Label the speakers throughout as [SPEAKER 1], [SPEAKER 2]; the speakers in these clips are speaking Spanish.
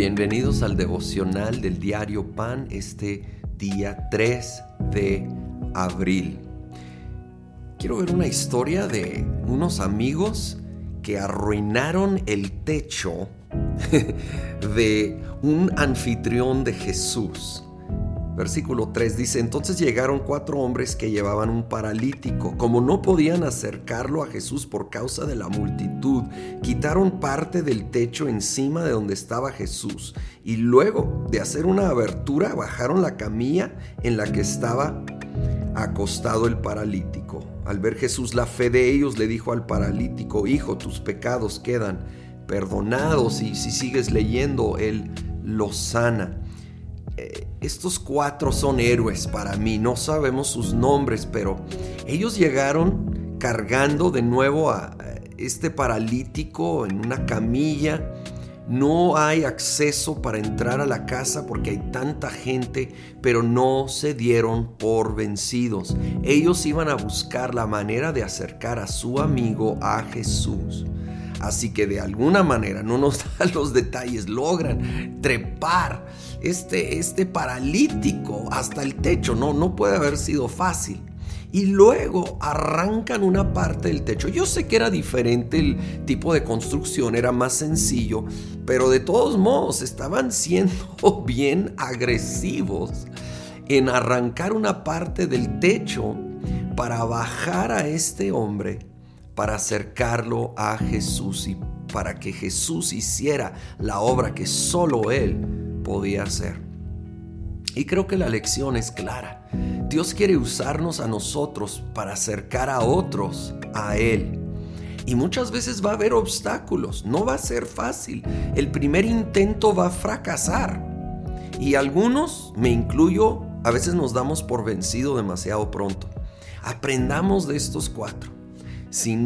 [SPEAKER 1] Bienvenidos al devocional del diario Pan este día 3 de abril. Quiero ver una historia de unos amigos que arruinaron el techo de un anfitrión de Jesús. Versículo 3 dice, entonces llegaron cuatro hombres que llevaban un paralítico. Como no podían acercarlo a Jesús por causa de la multitud, quitaron parte del techo encima de donde estaba Jesús y luego de hacer una abertura bajaron la camilla en la que estaba acostado el paralítico. Al ver Jesús la fe de ellos, le dijo al paralítico, Hijo, tus pecados quedan perdonados y si sigues leyendo, Él los sana. Eh, estos cuatro son héroes para mí, no sabemos sus nombres, pero ellos llegaron cargando de nuevo a este paralítico en una camilla. No hay acceso para entrar a la casa porque hay tanta gente, pero no se dieron por vencidos. Ellos iban a buscar la manera de acercar a su amigo a Jesús. Así que de alguna manera, no nos dan los detalles, logran trepar este, este paralítico hasta el techo. No, no puede haber sido fácil. Y luego arrancan una parte del techo. Yo sé que era diferente el tipo de construcción, era más sencillo, pero de todos modos estaban siendo bien agresivos en arrancar una parte del techo para bajar a este hombre para acercarlo a Jesús y para que Jesús hiciera la obra que solo Él podía hacer. Y creo que la lección es clara. Dios quiere usarnos a nosotros para acercar a otros a Él. Y muchas veces va a haber obstáculos, no va a ser fácil. El primer intento va a fracasar. Y algunos, me incluyo, a veces nos damos por vencido demasiado pronto. Aprendamos de estos cuatro. Si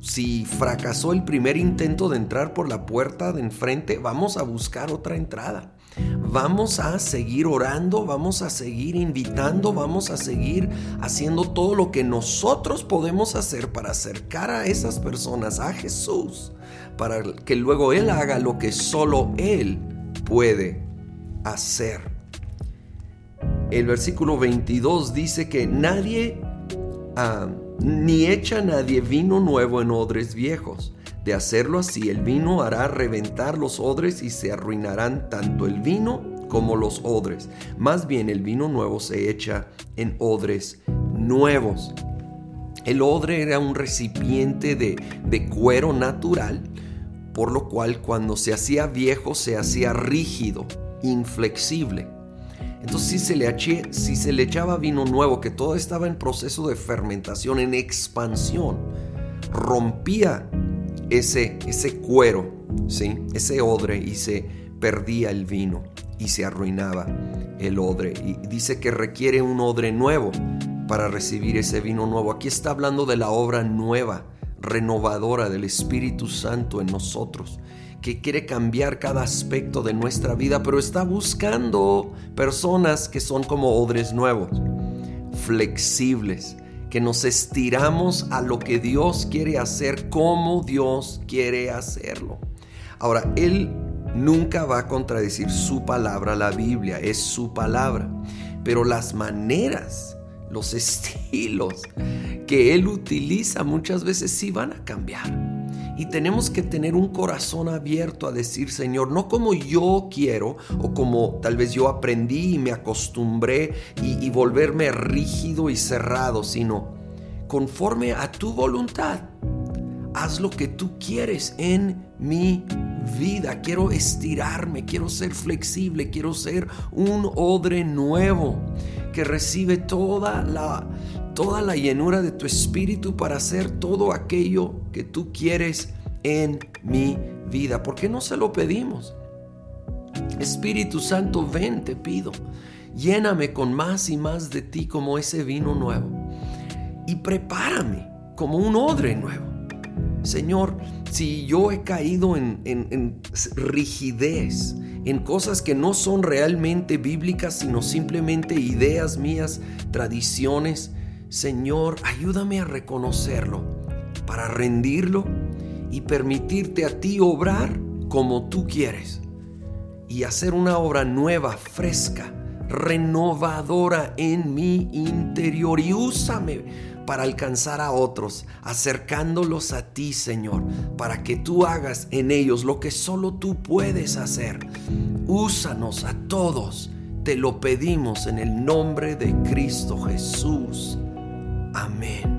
[SPEAKER 1] si fracasó el primer intento de entrar por la puerta de enfrente, vamos a buscar otra entrada. Vamos a seguir orando, vamos a seguir invitando, vamos a seguir haciendo todo lo que nosotros podemos hacer para acercar a esas personas a Jesús, para que luego Él haga lo que solo Él puede hacer. El versículo 22 dice que nadie... Ah, ni echa nadie vino nuevo en odres viejos. De hacerlo así, el vino hará reventar los odres y se arruinarán tanto el vino como los odres. Más bien el vino nuevo se echa en odres nuevos. El odre era un recipiente de, de cuero natural, por lo cual cuando se hacía viejo se hacía rígido, inflexible. Entonces si se, le si se le echaba vino nuevo, que todo estaba en proceso de fermentación, en expansión, rompía ese, ese cuero, ¿sí? ese odre y se perdía el vino y se arruinaba el odre. Y dice que requiere un odre nuevo para recibir ese vino nuevo. Aquí está hablando de la obra nueva, renovadora del Espíritu Santo en nosotros que quiere cambiar cada aspecto de nuestra vida, pero está buscando personas que son como odres nuevos, flexibles, que nos estiramos a lo que Dios quiere hacer, como Dios quiere hacerlo. Ahora, Él nunca va a contradecir su palabra, la Biblia es su palabra, pero las maneras, los estilos que Él utiliza muchas veces sí van a cambiar. Y tenemos que tener un corazón abierto a decir, Señor, no como yo quiero o como tal vez yo aprendí y me acostumbré y, volverme rígido y cerrado, sino conforme a tu voluntad. Haz lo que tú quieres en mi vida. Quiero estirarme, quiero ser flexible, quiero ser un odre nuevo que recibe toda la, toda la llenura de tu espíritu para hacer todo aquello que tú quieres en mi vida. ¿Por qué no se lo pedimos? Espíritu Santo, ven, te pido. Lléname con más y más de ti como ese vino nuevo. Y prepárame como un odre nuevo. Señor, si yo he caído en, en, rigidez, en cosas que no son realmente bíblicas, sino simplemente ideas mías, tradiciones, Señor, ayúdame a reconocerlo para rendirlo y permitirte a ti obrar como tú quieres. y hacer una obra nueva, fresca, renovadora en mi interior y úsame para alcanzar a otros, acercándolos a ti, Señor, para que tú hagas en ellos lo que solo tú puedes hacer. Úsanos a todos, te lo pedimos en el nombre de Cristo Jesús. Amém.